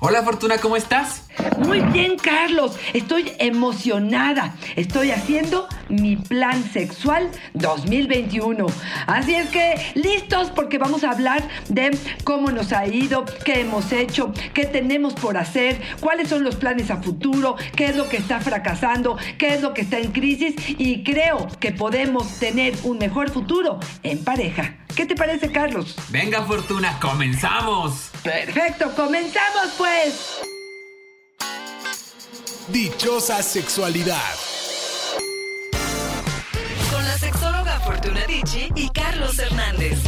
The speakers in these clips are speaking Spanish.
Hola Fortuna, ¿cómo estás? Muy bien, Carlos. Estoy emocionada. Estoy haciendo mi plan sexual 2021. Así es que, listos porque vamos a hablar de cómo nos ha ido, qué hemos hecho, qué tenemos por hacer, cuáles son los planes a futuro, qué es lo que está fracasando, qué es lo que está en crisis y creo que podemos tener un mejor futuro en pareja. ¿Qué te parece, Carlos? Venga, Fortuna, comenzamos. Perfecto, comenzamos pues. Dichosa sexualidad. La sexóloga Fortuna Dicci y Carlos Hernández.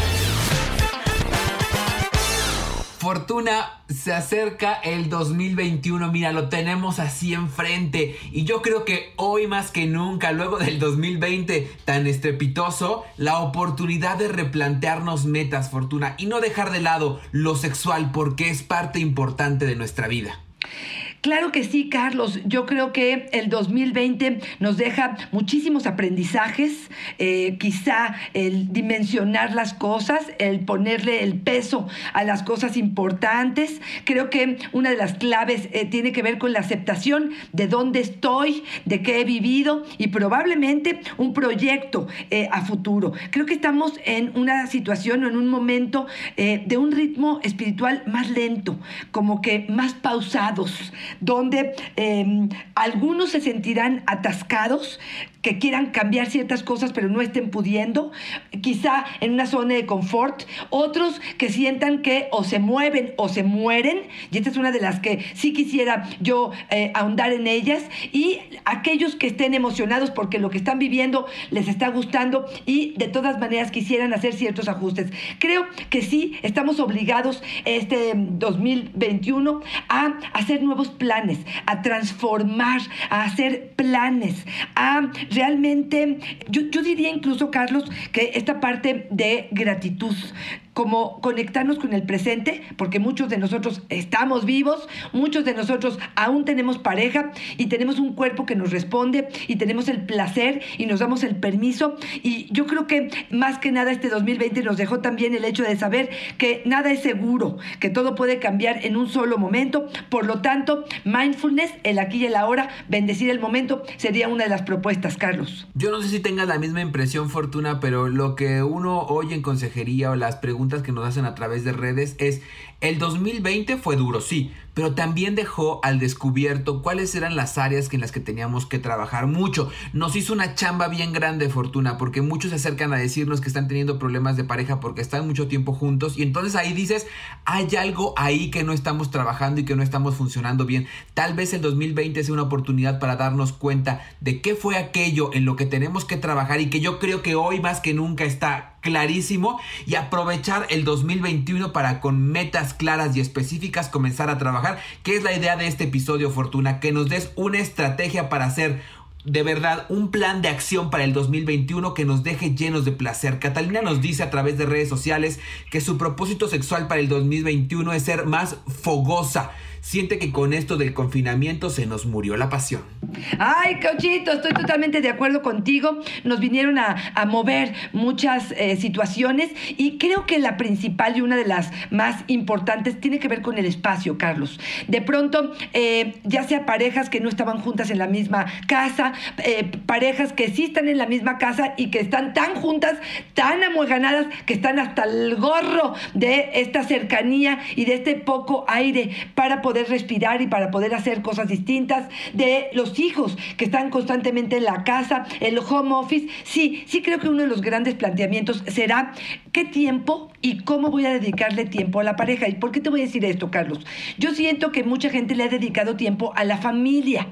Fortuna, se acerca el 2021, mira, lo tenemos así enfrente y yo creo que hoy más que nunca, luego del 2020 tan estrepitoso, la oportunidad de replantearnos metas, Fortuna, y no dejar de lado lo sexual porque es parte importante de nuestra vida. Claro que sí, Carlos. Yo creo que el 2020 nos deja muchísimos aprendizajes, eh, quizá el dimensionar las cosas, el ponerle el peso a las cosas importantes. Creo que una de las claves eh, tiene que ver con la aceptación de dónde estoy, de qué he vivido y probablemente un proyecto eh, a futuro. Creo que estamos en una situación o en un momento de un ritmo espiritual más lento, como que más pausados donde em, algunos se sentirán atascados, que quieran cambiar ciertas cosas pero no estén pudiendo, quizá en una zona de confort, otros que sientan que o se mueven o se mueren, y esta es una de las que sí quisiera yo eh, ahondar en ellas, y aquellos que estén emocionados porque lo que están viviendo les está gustando y de todas maneras quisieran hacer ciertos ajustes. Creo que sí, estamos obligados este 2021 a hacer nuevos planes, a transformar, a hacer planes, a realmente, yo, yo diría incluso, Carlos, que esta parte de gratitud, como conectarnos con el presente, porque muchos de nosotros estamos vivos, muchos de nosotros aún tenemos pareja y tenemos un cuerpo que nos responde y tenemos el placer y nos damos el permiso. Y yo creo que más que nada este 2020 nos dejó también el hecho de saber que nada es seguro, que todo puede cambiar en un solo momento. Por lo tanto, mindfulness, el aquí y el ahora, bendecir el momento, sería una de las propuestas, Carlos. Yo no sé si tengas la misma impresión, Fortuna, pero lo que uno oye en consejería o las preguntas que nos hacen a través de redes es, el 2020 fue duro, sí, pero también dejó al descubierto cuáles eran las áreas en las que teníamos que trabajar mucho. Nos hizo una chamba bien grande, Fortuna, porque muchos se acercan a decirnos que están teniendo problemas de pareja porque están mucho tiempo juntos y entonces ahí dices, hay algo ahí que no estamos trabajando y que no estamos funcionando bien. Tal vez el 2020 sea una oportunidad para darnos cuenta de qué fue aquello en lo que tenemos que trabajar y que yo creo que hoy más que nunca está clarísimo y aprovechar el 2021 para con metas claras y específicas comenzar a trabajar, que es la idea de este episodio Fortuna, que nos des una estrategia para hacer de verdad un plan de acción para el 2021 que nos deje llenos de placer. Catalina nos dice a través de redes sociales que su propósito sexual para el 2021 es ser más fogosa siente que con esto del confinamiento se nos murió la pasión. Ay, Cochito, estoy totalmente de acuerdo contigo. Nos vinieron a, mover muchas eh, situaciones y creo que la principal y una de las más importantes tiene que ver con el espacio, Carlos. De pronto, eh, ya sea parejas que no estaban juntas en la misma casa, eh, parejas que sí están en la misma casa y que están tan juntas, tan amueganadas, que están hasta el gorro de esta cercanía y de este poco aire para poder respirar y para poder hacer cosas distintas, de los hijos que están constantemente en la casa, el home office. Sí, sí creo que uno de los grandes planteamientos será qué tiempo y cómo voy a dedicarle tiempo a la pareja. ¿Y por qué te voy a decir esto, Carlos? Yo siento que mucha gente le ha dedicado tiempo a la familia.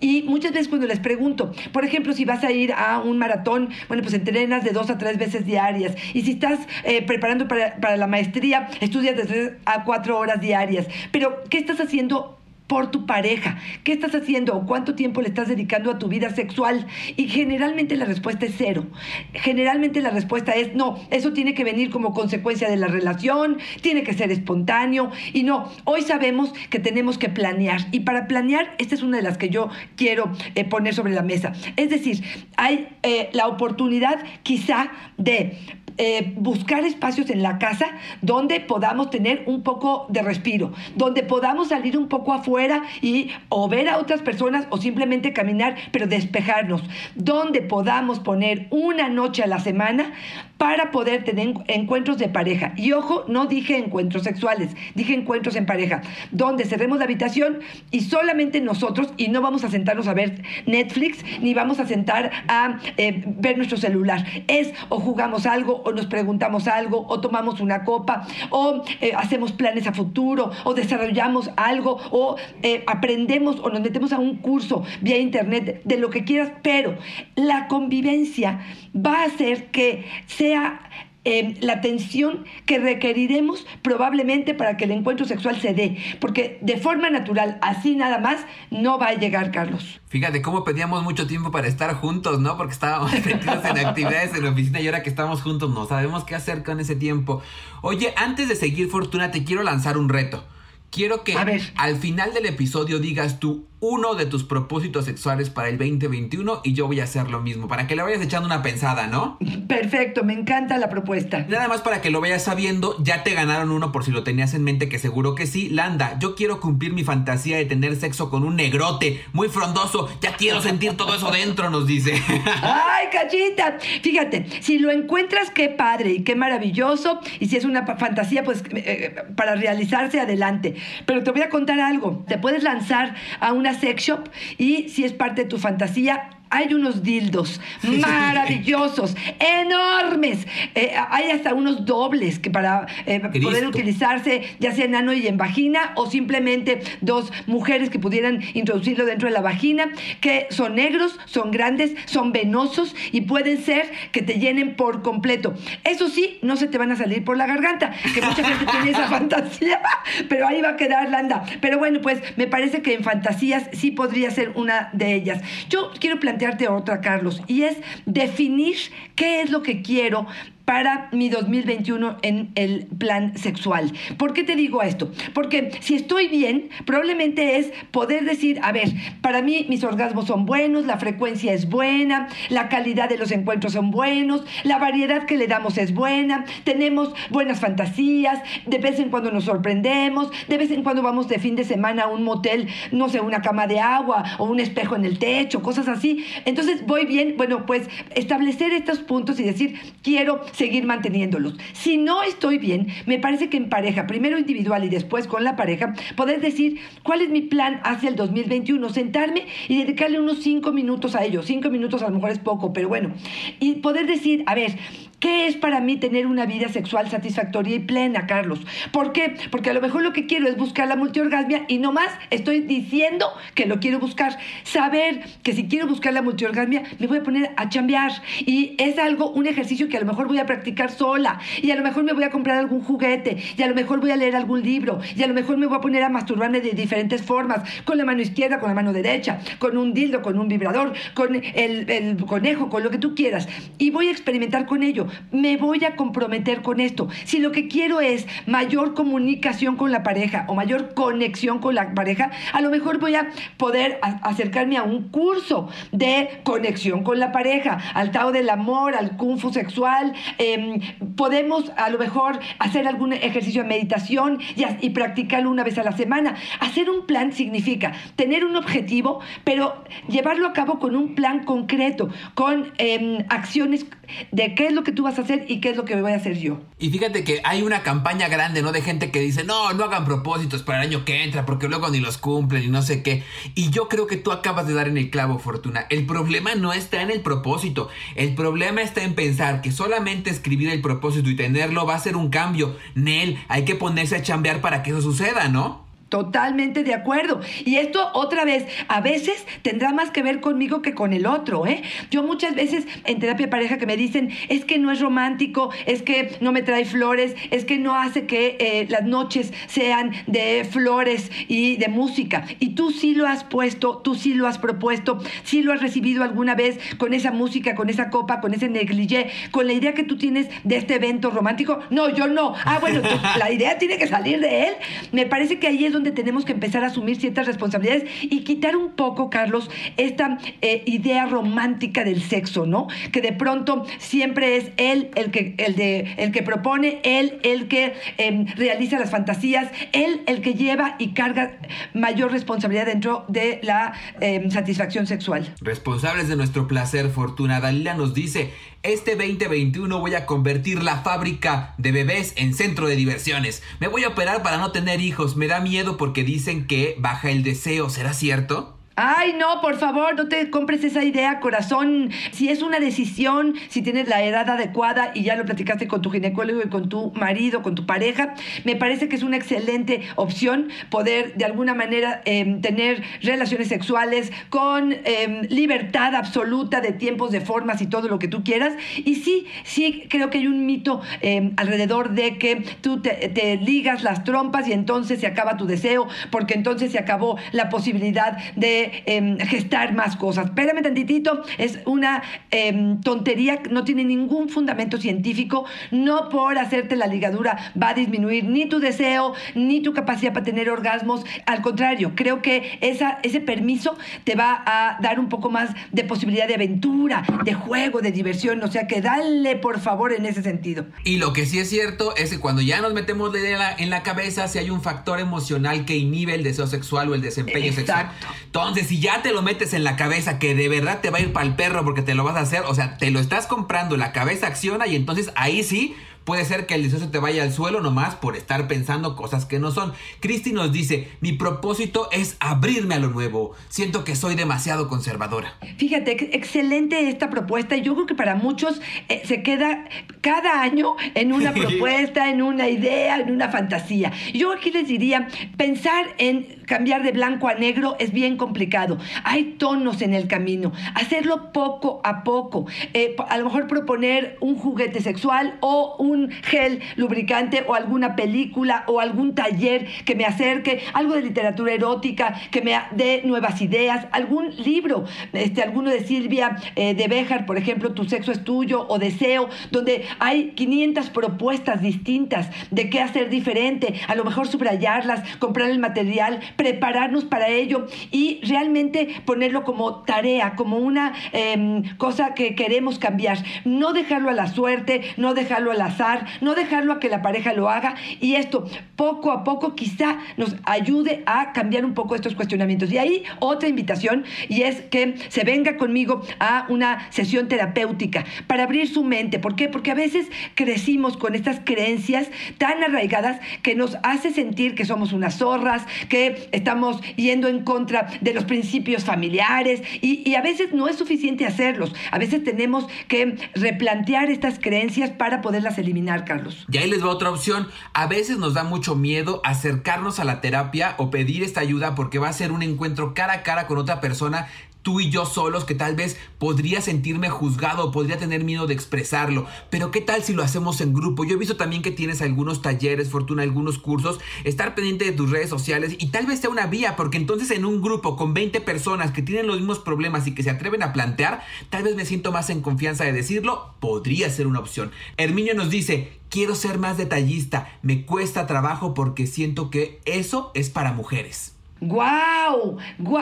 Y muchas veces cuando les pregunto, por ejemplo, si vas a ir a un maratón, bueno, pues entrenas de dos a tres veces diarias. Y si estás eh, preparando para, para la maestría, estudias de tres a cuatro horas diarias. Pero, ¿qué estás haciendo por tu pareja? ¿Qué estás haciendo o cuánto tiempo le estás dedicando a tu vida sexual? Y generalmente la respuesta es cero. Generalmente la respuesta es no, eso tiene que venir como consecuencia de la relación, tiene que ser espontáneo y no, hoy sabemos que tenemos que planear y para planear, esta es una de las que yo quiero eh, poner sobre la mesa. Es decir, hay eh, la oportunidad quizá de eh, buscar espacios en la casa donde podamos tener un poco de respiro, donde podamos salir un poco afuera y o ver a otras personas o simplemente caminar, pero despejarnos, donde podamos poner una noche a la semana para poder tener encuentros de pareja. Y ojo, no dije encuentros sexuales, dije encuentros en pareja, donde cerremos la habitación y solamente nosotros, y no vamos a sentarnos a ver Netflix, ni vamos a sentar a eh, ver nuestro celular. Es o jugamos algo, o nos preguntamos algo, o tomamos una copa, o eh, hacemos planes a futuro, o desarrollamos algo, o eh, aprendemos o nos metemos a un curso vía internet, de lo que quieras, pero la convivencia va a hacer que sea em, la atención que requeriremos probablemente para que el encuentro sexual se dé, porque de forma natural, así nada más, no va a llegar, Carlos. Fíjate cómo pedíamos mucho tiempo para estar juntos, ¿no? Porque estábamos metidos en actividades en la oficina y ahora que estamos juntos no sabemos qué hacer con ese tiempo. Oye, antes de seguir, Fortuna, te quiero lanzar un reto. Quiero que al final del episodio digas tú uno de tus propósitos sexuales para el 2021 y yo voy a hacer lo mismo, para que le vayas echando una pensada, ¿no? Perfecto, me encanta la propuesta. Nada más para que lo vayas sabiendo, ya te ganaron uno por si lo tenías en mente, que seguro que sí. Landa, yo quiero cumplir mi fantasía de tener sexo con un negrote muy frondoso, ya quiero sentir todo eso dentro, nos dice. ¡Ay, cachita! Fíjate, si lo encuentras, qué padre y qué maravilloso, y si es una fantasía, pues eh, eh, para realizarse adelante. Pero te voy a contar algo, te puedes lanzar a una sex shop y si es parte de tu fantasía, hay unos dildos maravillosos, enormes. Eh, hay hasta unos dobles que para eh, poder utilizarse, ya sea en ano y en vagina, o simplemente dos mujeres que pudieran introducirlo dentro de la vagina, que son negros, son grandes, son venosos y pueden ser que te llenen por completo. Eso sí, no se te van a salir por la garganta, que mucha gente tiene esa fantasía, pero ahí va a quedar landa. Pero bueno, pues me parece que en fantasías sí podría ser una de ellas. Yo quiero plantear otra, Carlos, y es definir qué es lo que quiero para mi 2021 en el plan sexual. ¿Por qué te digo esto? Porque si estoy bien, probablemente es poder decir, a ver, para mí mis orgasmos son buenos, la frecuencia es buena, la calidad de los encuentros son buenos, la variedad que le damos es buena, tenemos buenas fantasías, de vez en cuando nos sorprendemos, de vez en cuando vamos de fin de semana a un motel, no sé, una cama de agua o un espejo en el techo, cosas así. Entonces voy bien, bueno, pues establecer estos puntos y decir, quiero seguir manteniéndolos. Si no estoy bien, me parece que en pareja, primero individual y después con la pareja, poder decir cuál es mi plan hacia el 2021, sentarme y dedicarle unos cinco minutos a ello. Cinco minutos a lo mejor es poco, pero bueno. Y poder decir, a ver, ¿Qué es para mí tener una vida sexual satisfactoria y plena, Carlos? ¿Por qué? Porque a lo mejor lo que quiero es buscar la multiorgasmia y no más estoy diciendo que lo quiero buscar. Saber que si quiero buscar la multiorgasmia, me voy a poner a chambear. Y es algo, un ejercicio que a lo mejor voy a practicar sola. Y a lo mejor me voy a comprar algún juguete. Y a lo mejor voy a leer algún libro. Y a lo mejor me voy a poner a masturbarme de diferentes formas. Con la mano izquierda, con la mano derecha. Con un dildo, con un vibrador. Con el, el conejo, con lo que tú quieras. Y voy a experimentar con ello me voy a comprometer con esto. Si lo que quiero es mayor comunicación con la pareja o mayor conexión con la pareja, a lo mejor voy a poder acercarme a un curso de conexión con la pareja, al Tao del Amor, al Kung Fu sexual. Em, podemos a lo mejor hacer algún ejercicio de meditación y, practicarlo una vez a la semana. Hacer un plan significa tener un objetivo, pero llevarlo a cabo con un plan concreto, con em, acciones de qué es lo que tú vas a hacer y qué es lo que voy a hacer yo. Y fíjate que hay una campaña grande, ¿no? De gente que dice, no, no hagan propósitos para el año que entra, porque luego ni los cumplen y no sé qué. Y yo creo que tú acabas de dar en el clavo, Fortuna. El problema no está en el propósito. El problema está en pensar que solamente escribir el propósito y tenerlo va a ser un cambio. Nel, hay que ponerse a chambear para que eso suceda, ¿no? Totalmente de acuerdo. Y esto otra vez, a veces tendrá más que ver conmigo que con el otro, ¿eh? Yo muchas veces en terapia pareja que me dicen, es que no es romántico, es que no me trae flores, es que no hace que eh, las noches sean de flores y de música. Y tú sí lo has puesto, tú sí lo has propuesto, sí lo has recibido alguna vez con esa música, con esa copa, con ese negligé, con la idea que tú tienes de este evento romántico. No, yo no. Ah, bueno, la idea tiene que salir de él. Me parece que ahí es donde tenemos que empezar a asumir ciertas responsabilidades y quitar un poco, Carlos, esta eh, idea romántica del sexo, ¿no? Que de pronto siempre es él el que, el de, el que propone, él el que em, realiza las fantasías, él el que lleva y carga mayor responsabilidad dentro de la em, satisfacción sexual. Responsables de nuestro placer, Fortuna. Dalila nos dice, este 2021 voy a convertir la fábrica de bebés en centro de diversiones. Me voy a operar para no tener hijos. Me da miedo porque dicen que baja el deseo. ¿Será cierto? Ay, no, por favor, no te compres esa idea, corazón. Si es una decisión, si tienes la edad adecuada y ya lo platicaste con tu ginecólogo y con tu marido, con tu pareja, me parece que es una excelente opción poder de alguna manera em, tener relaciones sexuales con em, libertad absoluta de tiempos, de formas y todo lo que tú quieras. Y sí, sí, creo que hay un mito em, alrededor de que tú te, te ligas las trompas y entonces se acaba tu deseo, porque entonces se acabó la posibilidad de Em, gestar más cosas. Espérame tantitito, es una em, tontería, no tiene ningún fundamento científico, no por hacerte la ligadura va a disminuir ni tu deseo, ni tu capacidad para tener orgasmos, al contrario, creo que esa, ese permiso te va a dar un poco más de posibilidad de aventura, de juego, de diversión, o sea que dale por favor en ese sentido. Y lo que sí es cierto es que cuando ya nos metemos la idea en la cabeza, si hay un factor emocional que inhibe el deseo sexual o el desempeño sexual. Entonces, si ya te lo metes en la cabeza que de verdad te va a ir para el perro porque te lo vas a hacer, o sea, te lo estás comprando, la cabeza acciona y entonces ahí sí Puede ser que el deseo se te vaya al suelo nomás por estar pensando cosas que no son. Cristi nos dice, mi propósito es abrirme a lo nuevo. Siento que soy demasiado conservadora. Fíjate, excelente esta propuesta. Yo creo que para muchos eh, se queda cada año en una propuesta, en una idea, en una fantasía. Yo aquí les diría, pensar en cambiar de blanco a negro es bien complicado. Hay tonos en el camino. Hacerlo poco a poco. Eh, a lo mejor proponer un juguete sexual o un gel lubricante o alguna película o algún taller que me acerque, algo de literatura erótica que me dé nuevas ideas, algún libro, este, alguno de Silvia eh, de Béjar, por ejemplo, Tu sexo es tuyo o Deseo, donde hay 500 propuestas distintas de qué hacer diferente, a lo mejor subrayarlas, comprar el material, prepararnos para ello y realmente ponerlo como tarea, como una em, cosa que queremos cambiar, no dejarlo a la suerte, no dejarlo al azar, no dejarlo a que la pareja lo haga y esto poco a poco quizá nos ayude a cambiar un poco estos cuestionamientos. Y ahí otra invitación y es que se venga conmigo a una sesión terapéutica para abrir su mente. ¿Por qué? Porque a veces crecimos con estas creencias tan arraigadas que nos hace sentir que somos unas zorras, que estamos yendo en contra de los principios familiares y, y a veces no es suficiente hacerlos. A veces tenemos que replantear estas creencias para poderlas eliminar Carlos. Y ahí les va otra opción. A veces nos da mucho miedo acercarnos a la terapia o pedir esta ayuda porque va a ser un encuentro cara a cara con otra persona tú y yo solos que tal vez podría sentirme juzgado, podría tener miedo de expresarlo, pero ¿qué tal si lo hacemos en grupo? Yo he visto también que tienes algunos talleres, Fortuna, algunos cursos, estar pendiente de tus redes sociales y tal vez sea una vía, porque entonces en un grupo con 20 personas que tienen los mismos problemas y que se atreven a plantear, tal vez me siento más en confianza de decirlo, podría ser una opción. Herminio nos dice, quiero ser más detallista, me cuesta trabajo porque siento que eso es para mujeres. ¡Guau!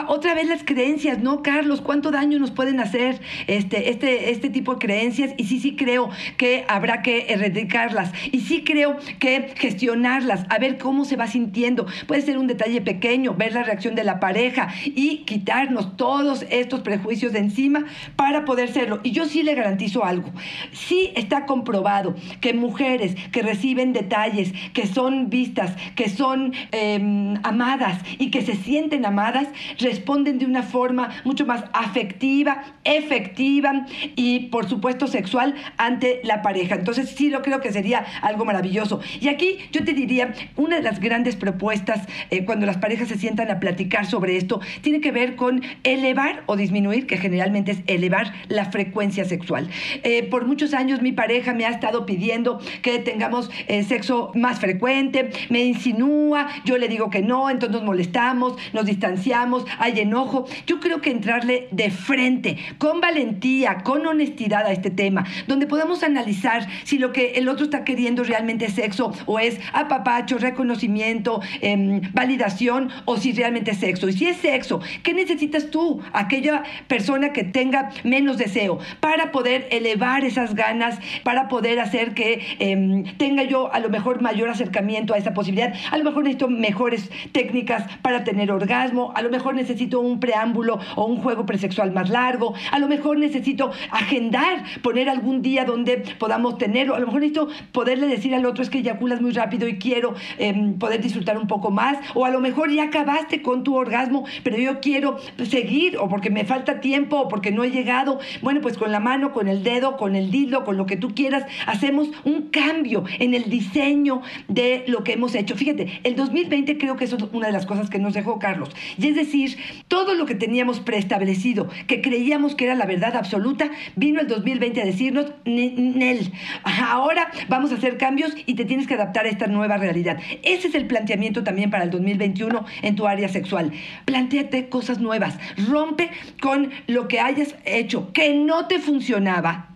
Otra vez las creencias, ¿no, Carlos? ¿Cuánto daño nos pueden hacer este, este, este tipo de creencias? Y sí, sí creo que habrá que erradicarlas. Y sí creo que gestionarlas, a ver cómo se va sintiendo. Puede ser un detalle pequeño, ver la reacción de la pareja y quitarnos todos estos prejuicios de encima para poder serlo. Y yo sí le garantizo algo. Sí está comprobado que mujeres que reciben detalles, que son vistas, que son em, amadas y que se sienten amadas responden de una forma mucho más afectiva, efectiva y por supuesto sexual ante la pareja. Entonces sí lo creo que sería algo maravilloso. Y aquí yo te diría, una de las grandes propuestas eh, cuando las parejas se sientan a platicar sobre esto tiene que ver con elevar o disminuir, que generalmente es elevar la frecuencia sexual. Eh, por muchos años mi pareja me ha estado pidiendo que tengamos eh, sexo más frecuente, me insinúa, yo le digo que no, entonces nos molestamos nos distanciamos, hay enojo. Yo creo que entrarle de frente, con valentía, con honestidad a este tema, donde podamos analizar si lo que el otro está queriendo realmente es sexo o es apapacho, reconocimiento, em, validación o si realmente es sexo. Y si es sexo, ¿qué necesitas tú, aquella persona que tenga menos deseo, para poder elevar esas ganas, para poder hacer que em, tenga yo a lo mejor mayor acercamiento a esa posibilidad? A lo mejor necesito mejores técnicas para tener orgasmo, a lo mejor necesito un preámbulo o un juego presexual más largo, a lo mejor necesito agendar, poner algún día donde podamos tenerlo, a lo mejor necesito poderle decir al otro es que eyaculas muy rápido y quiero em, poder disfrutar un poco más, o a lo mejor ya acabaste con tu orgasmo, pero yo quiero seguir, o porque me falta tiempo, o porque no he llegado, bueno, pues con la mano, con el dedo, con el dildo, con lo que tú quieras, hacemos un cambio en el diseño de lo que hemos hecho. Fíjate, el 2020 creo que eso es una de las cosas que nos dejó Carlos, y es decir, todo lo que teníamos preestablecido, que creíamos que era la verdad absoluta, vino el 2020 a decirnos, Nel, ahora vamos a hacer cambios y te tienes que adaptar a esta nueva realidad. Ese es el planteamiento también para el 2021 en tu área sexual. Plantéate cosas nuevas, rompe con lo que hayas hecho que no te funcionaba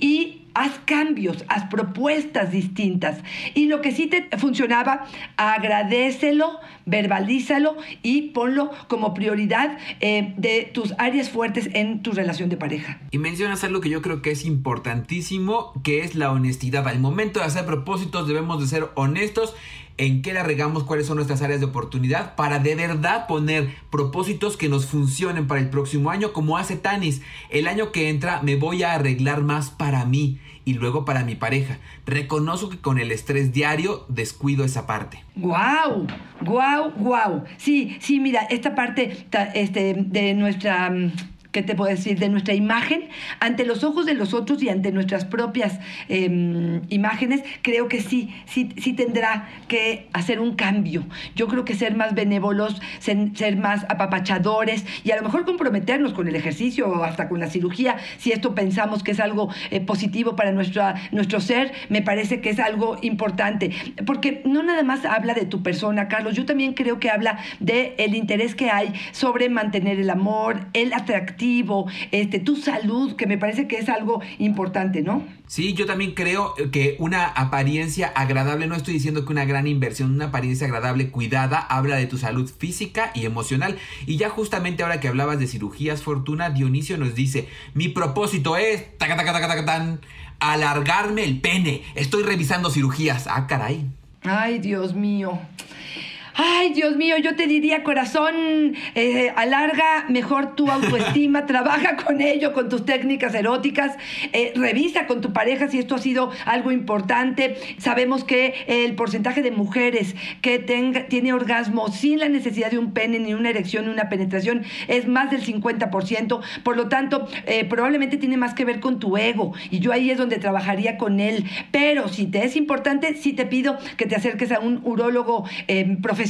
y haz cambios, haz propuestas distintas. Y lo que sí te funcionaba, agradecelo, verbalízalo y ponlo como prioridad eh, de tus áreas fuertes en tu relación de pareja. Y mencionas algo que yo creo que es importantísimo, que es la honestidad. Al momento de hacer propósitos debemos de ser honestos en qué la regamos, cuáles son nuestras áreas de oportunidad para de verdad poner propósitos que nos funcionen para el próximo año, como hace Tanis. El año que entra me voy a arreglar más para mí y luego para mi pareja. Reconozco que con el estrés diario descuido esa parte. ¡Guau! ¡Guau! ¡Guau! Sí, sí, mira, esta parte este, de nuestra mm, ¿qué te puedo decir? De nuestra imagen ante los ojos de los otros y ante nuestras propias em, imágenes, creo que sí, sí, sí tendrá que hacer un cambio. Yo creo que ser más benévolos, ser, más apapachadores y a lo mejor comprometernos con el ejercicio o hasta con la cirugía, si esto pensamos que es algo eh, positivo para nuestro ser, me parece que es algo importante. Porque no nada más habla de tu persona, Carlos, yo también creo que habla de el interés que hay sobre mantener el amor, el atractivo este, tu salud, que me parece que es algo importante, ¿no? Sí, yo también creo que una apariencia agradable, no estoy diciendo que una gran inversión, una apariencia agradable, cuidada, habla de tu salud física y emocional. Y ya justamente ahora que hablabas de cirugías, Fortuna, Dionisio nos dice, mi propósito es, alargarme el pene. Estoy revisando cirugías. Ah, caray. Ay, Dios mío. Ay, Dios mío, yo te diría, corazón, eh, alarga mejor tu autoestima, trabaja con ello, con tus técnicas eróticas, eh, revisa con tu pareja si esto ha sido algo importante. Sabemos que el porcentaje de mujeres que tenga, tiene orgasmo sin la necesidad de un pene, ni una erección, ni una penetración, es más del 50%. Por lo tanto, eh, probablemente tiene más que ver con tu ego. Y yo ahí es donde trabajaría con él. Pero si te es importante, sí te pido que te acerques a un urólogo profesional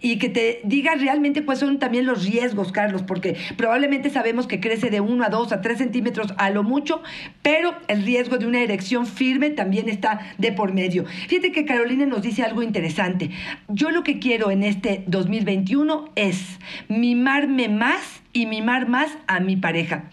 y que te diga realmente cuáles son también los riesgos, Carlos, porque probablemente sabemos que crece de 1 a 2 a 3 centímetros a lo mucho, pero el riesgo de una erección firme también está de por medio. Fíjate que Carolina nos dice algo interesante. Yo lo que quiero en este 2021 es mimarme más y mimar más a mi pareja.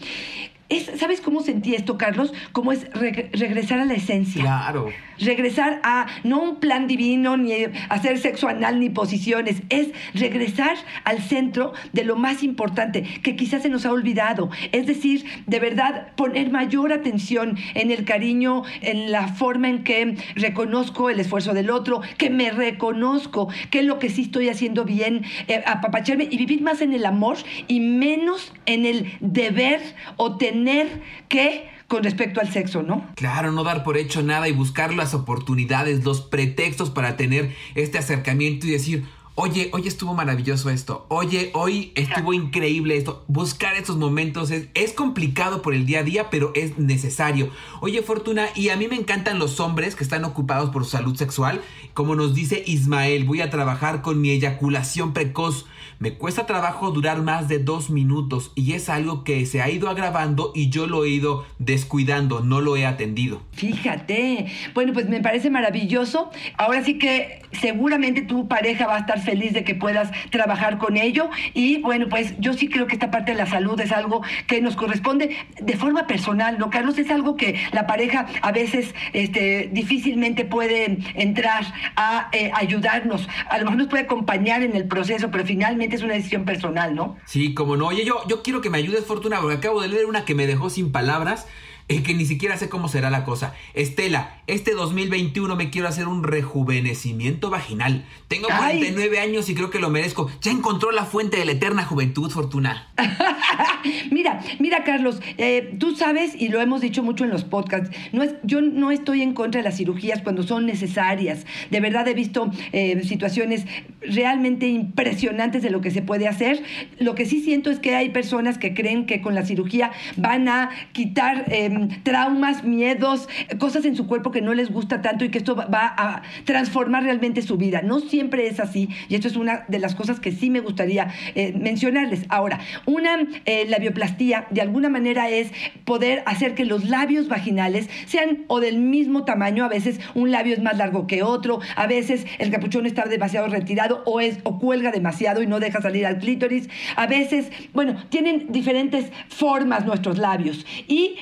¿Sabes cómo sentí esto, Carlos? Como es regresar a la esencia. Claro. Regresar a no un plan divino, ni hacer sexo anal, ni posiciones. Es regresar al centro de lo más importante, que quizás se nos ha olvidado. Es decir, de verdad, poner mayor atención en el cariño, en la forma en que reconozco el esfuerzo del otro, que me reconozco, que es lo que sí estoy haciendo bien, eh, apapacharme y vivir más en el amor y menos en el deber o tener tener que con respecto al sexo, ¿no? Claro, no dar por hecho nada y buscar las oportunidades, los pretextos para tener este acercamiento y decir, Oye, hoy estuvo maravilloso esto. Oye, hoy estuvo increíble esto. Buscar estos momentos es, complicado por el día a día, pero es necesario. Oye, Fortuna, y a mí me encantan los hombres que están ocupados por su salud sexual. Como nos dice Ismael, voy a trabajar con mi eyaculación precoz. Me cuesta trabajo durar más de dos minutos y es algo que se ha ido agravando y yo lo he ido descuidando, no lo he atendido. Fíjate. Bueno, pues me parece maravilloso. Ahora sí que seguramente tu pareja va a estar feliz de que puedas trabajar con ello. Y bueno, pues yo sí creo que esta parte de la salud es algo que nos corresponde de forma personal, ¿no, Carlos? Es algo que la pareja a veces este, difícilmente puede entrar a eh, ayudarnos. A lo mejor nos puede acompañar en el proceso, pero finalmente es una decisión personal, ¿no? Sí, como no. Oye, yo, yo quiero que me ayudes, Fortuna, porque acabo de leer una que me dejó sin palabras que ni siquiera sé cómo será la cosa. Estela, este 2021 me quiero hacer un rejuvenecimiento vaginal. Tengo 49 años y creo que lo merezco. Ya encontró la fuente de la eterna juventud, Fortuna. mira, mira, Carlos, eh, tú sabes, y lo hemos dicho mucho en los podcasts, no es, yo no estoy en contra de las cirugías cuando son necesarias. De verdad he visto eh, situaciones realmente impresionantes de lo que se puede hacer. Lo que sí siento es que hay personas que creen que con la cirugía van a quitar... Eh, traumas, miedos, cosas en su cuerpo que no les gusta tanto y que esto va a transformar realmente su vida. No siempre es así y esto es una de las cosas que sí me gustaría eh, mencionarles. Ahora, una eh, labioplastía de alguna manera es poder hacer que los labios vaginales sean o del mismo tamaño, a veces un labio es más largo que otro, a veces el capuchón está demasiado retirado o es o cuelga demasiado y no deja salir al clítoris. A veces, bueno, tienen diferentes formas nuestros labios y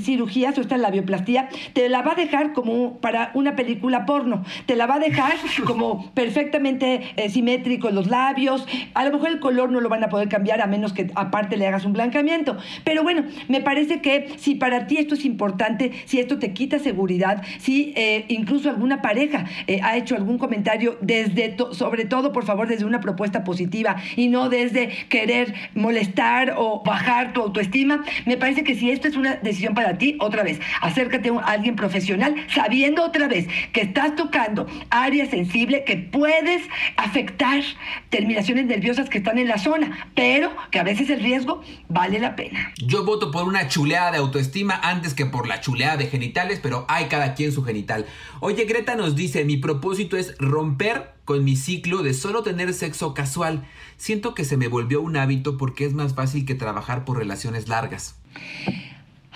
cirugías o esta labioplastía te la va a dejar como para una película porno. Te la va a dejar como perfectamente eh, simétrico los labios. A lo mejor el color no lo van a poder cambiar a menos que aparte le hagas un blancamiento. Pero bueno, me parece que si para ti esto es importante, si esto te quita seguridad, si eh, incluso alguna pareja eh, ha hecho algún comentario desde, sobre todo, por favor, desde una propuesta positiva y no desde querer molestar o bajar tu autoestima, me parece que si esto es una decisión para ti, otra vez, acércate a alguien profesional sabiendo otra vez que estás tocando área sensible que puedes afectar terminaciones nerviosas que están en la zona, pero que a veces el riesgo vale la pena. Yo voto por una chuleada de autoestima antes que por la chuleada de genitales, pero hay cada quien su genital. Oye, Greta nos dice, mi propósito es romper con mi ciclo de solo tener sexo casual. Siento que se me volvió un hábito porque es más fácil que trabajar por relaciones largas.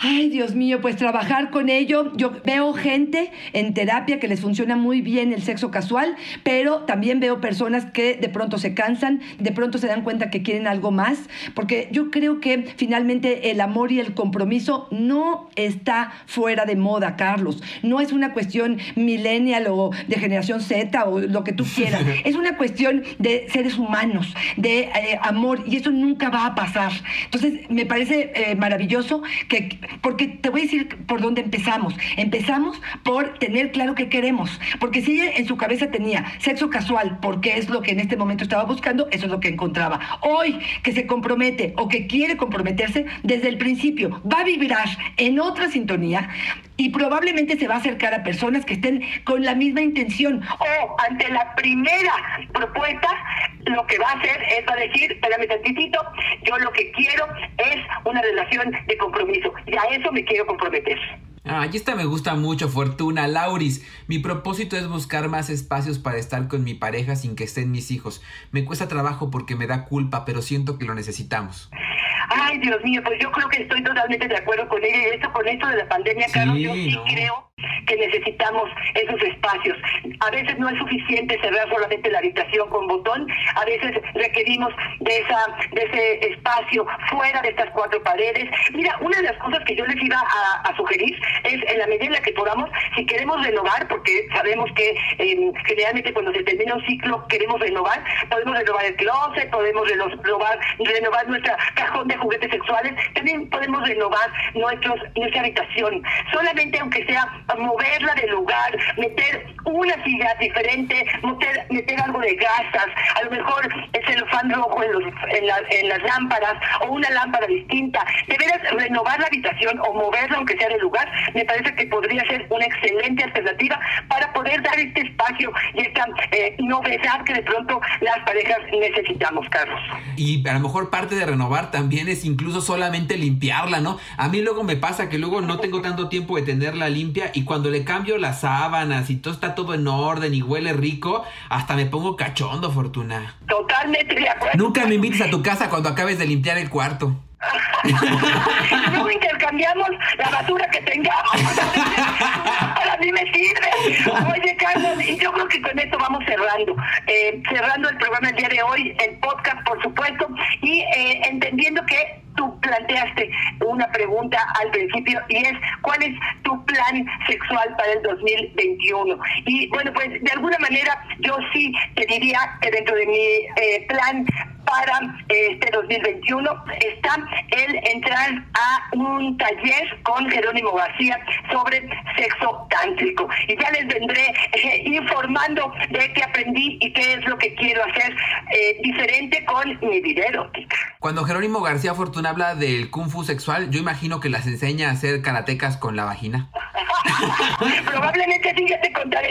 Ay, Dios mío, pues trabajar con ello. Yo veo gente en terapia que les funciona muy bien el sexo casual, pero también veo personas que de pronto se cansan, de pronto se dan cuenta que quieren algo más, porque yo creo que finalmente el amor y el compromiso no está fuera de moda, Carlos. No es una cuestión millennial o de generación Z o lo que tú quieras. Es una cuestión de seres humanos, de eh, amor, y eso nunca va a pasar. Entonces, me parece eh, maravilloso que porque te voy a decir por dónde empezamos. Empezamos por tener claro qué queremos. Porque si ella en su cabeza tenía sexo casual, porque es lo que en este momento estaba buscando, eso es lo que encontraba. Hoy que se compromete o que quiere comprometerse, desde el principio va a vibrar en otra sintonía y probablemente se va a acercar a personas que estén con la misma intención. O ante la primera propuesta, lo que va a hacer es a decir, espérame tantitito, yo lo que quiero es una relación de compromiso y a eso me quiero comprometer. Ah, esta me gusta mucho, Fortuna. Lauris, mi propósito es buscar más espacios para estar con mi pareja sin que estén mis hijos. Me cuesta trabajo porque me da culpa, pero siento que lo necesitamos. Ay, Dios mío, pues yo creo que estoy totalmente de acuerdo con ella. Y esto, con esto de la pandemia, Carlos, yo sí creo que necesitamos esos espacios. A veces no es suficiente cerrar solamente la habitación con botón, a veces requerimos de esa de ese espacio fuera de estas cuatro paredes. Mira, una de las cosas que yo les iba a, sugerir es en la medida en la que podamos, si queremos renovar, porque sabemos que eh, generalmente cuando se termina un ciclo queremos renovar, podemos renovar el closet, podemos renovar, renovar nuestra cajón de juguetes sexuales, también podemos renovar nuestros, nuestra habitación. Solamente aunque sea moverla del lugar, meter una silla diferente, meter, meter algo de gasas, a lo mejor el celofán rojo en, los, en, las lámparas o una lámpara distinta. De veras, renovar la habitación o moverla aunque sea del lugar, me parece que podría ser una excelente alternativa para poder dar este espacio y esta eh, novedad que de pronto las parejas necesitamos, Carlos. Y a lo mejor parte de renovar también es incluso solamente limpiarla, ¿no? A mí luego me pasa que luego no tengo tanto tiempo de tenerla limpia y cuando le cambio las sábanas y todo está todo en orden y huele rico, hasta me pongo cachondo, Fortuna. Totalmente de acuerdo. Nunca me invites a tu casa cuando acabes de limpiar el cuarto. y luego intercambiamos la basura que tengamos. Para mí me sirve. Oye, Carlos, y yo creo que con esto vamos cerrando. Eh, cerrando el programa el día de hoy, el podcast, por supuesto, y eh, entendiendo que planteaste una pregunta al principio y es ¿cuál es tu plan sexual para el 2021? Y bueno, pues de alguna manera yo sí te diría que dentro de mi eh, plan para este 2021 está el entrar a un taller con Jerónimo García sobre sexo tántrico. Y ya les vendré eh, informando de qué aprendí y qué es lo que quiero hacer eh, diferente con mi vida erótica. Cuando Jerónimo García Fortuna habla del kung fu sexual, yo imagino que las enseña a hacer karatecas con la vagina. Probablemente sí, ya te contaré.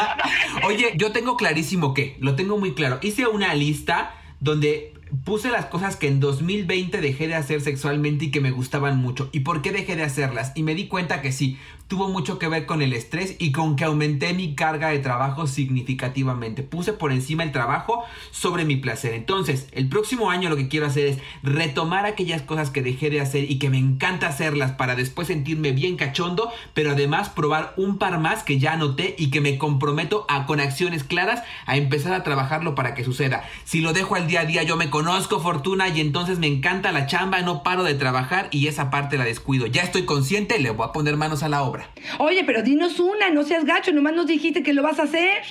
Oye, yo tengo clarísimo que, lo tengo muy claro. Hice una lista donde puse las cosas que en 2020 dejé de hacer sexualmente y que me gustaban mucho. ¿Y por qué dejé de hacerlas? Y me di cuenta que sí, tuvo mucho que ver con el estrés y con que aumenté mi carga de trabajo significativamente. Puse por encima el trabajo sobre mi placer. Entonces, el próximo año lo que quiero hacer es retomar aquellas cosas que dejé de hacer y que me encanta hacerlas para después sentirme bien cachondo, pero además probar un par más que ya anoté y que me comprometo a con acciones claras a empezar a trabajarlo para que suceda. Si lo dejo al día a día, yo me conozco fortuna y entonces me encanta la chamba, no paro de trabajar y esa parte la descuido. Ya estoy consciente, le voy a poner manos a la obra. Oye, pero dinos una, no seas gacho, nomás nos dijiste que lo vas a hacer.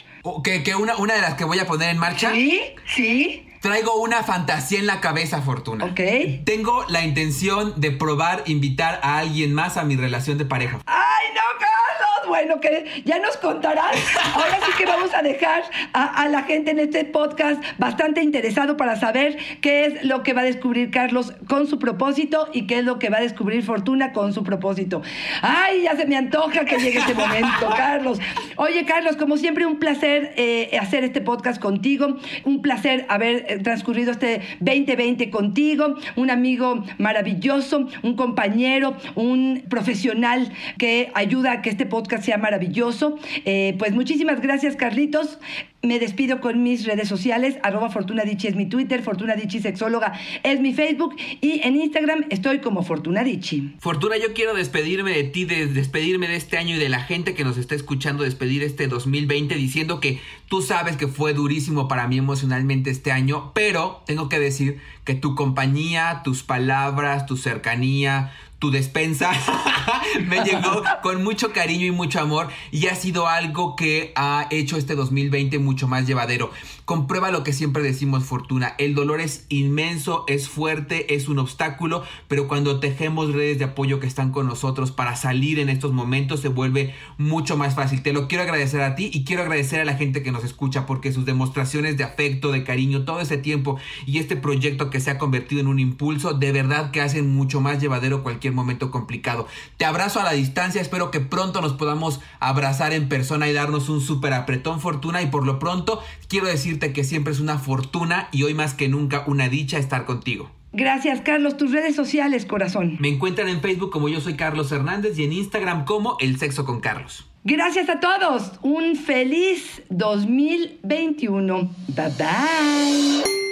Que, que una, una de las que voy a poner en marcha. ¿Sí? ¿Sí? Traigo una fantasía en la cabeza, Fortuna. Ok. Tengo la intención de probar invitar a alguien más a mi relación de pareja. ¡Ay, no, Carlos! Bueno, que ya nos contarás. Ahora sí que vamos a dejar a, la gente en este podcast bastante interesado para saber qué es lo que va a descubrir Carlos con su propósito y qué es lo que va a descubrir Fortuna con su propósito. ¡Ay, ya se me antoja que llegue este momento, Carlos! Oye, Carlos, como siempre, un placer eh, hacer este podcast contigo. Un placer haber eh, transcurrido este 2020 contigo. Un amigo maravilloso, un compañero, un profesional que ayuda a que este podcast sea maravilloso. Eh, pues muchísimas gracias, Carlitos. Me despido con mis redes sociales, arroba Fortuna es mi Twitter, Fortuna Dichi Sexóloga es mi Facebook y en Instagram estoy como Fortuna Dichi. Fortuna, yo quiero despedirme de ti, de despedirme de este año y de la gente que nos está escuchando, despedir este 2020 diciendo que tú sabes que fue durísimo para mí emocionalmente este año, pero tengo que decir que tu compañía, tus palabras, tu cercanía, tu despensa me llegó con mucho cariño y mucho amor y ha sido algo que ha hecho este 2020 mucho más llevadero. Comprueba lo que siempre decimos, Fortuna. El dolor es inmenso, es fuerte, es un obstáculo, pero cuando tejemos redes de apoyo que están con nosotros para salir en estos momentos se vuelve mucho más fácil. Te lo quiero agradecer a ti y quiero agradecer a la gente que nos escucha porque sus demostraciones de afecto, de cariño, todo ese tiempo y este proyecto que se ha convertido en un impulso, de verdad que hacen mucho más llevadero cualquier momento complicado. Te abrazo a la distancia, espero que pronto nos podamos abrazar en persona y darnos un súper apretón fortuna y por lo pronto quiero decirte que siempre es una fortuna y hoy más que nunca una dicha estar contigo. Gracias, Carlos. Tus redes sociales, corazón. Me encuentran en Facebook como yo soy Carlos Hernández y en Instagram como El Sexo con Carlos. Gracias a todos. Un feliz 2021. Bye bye.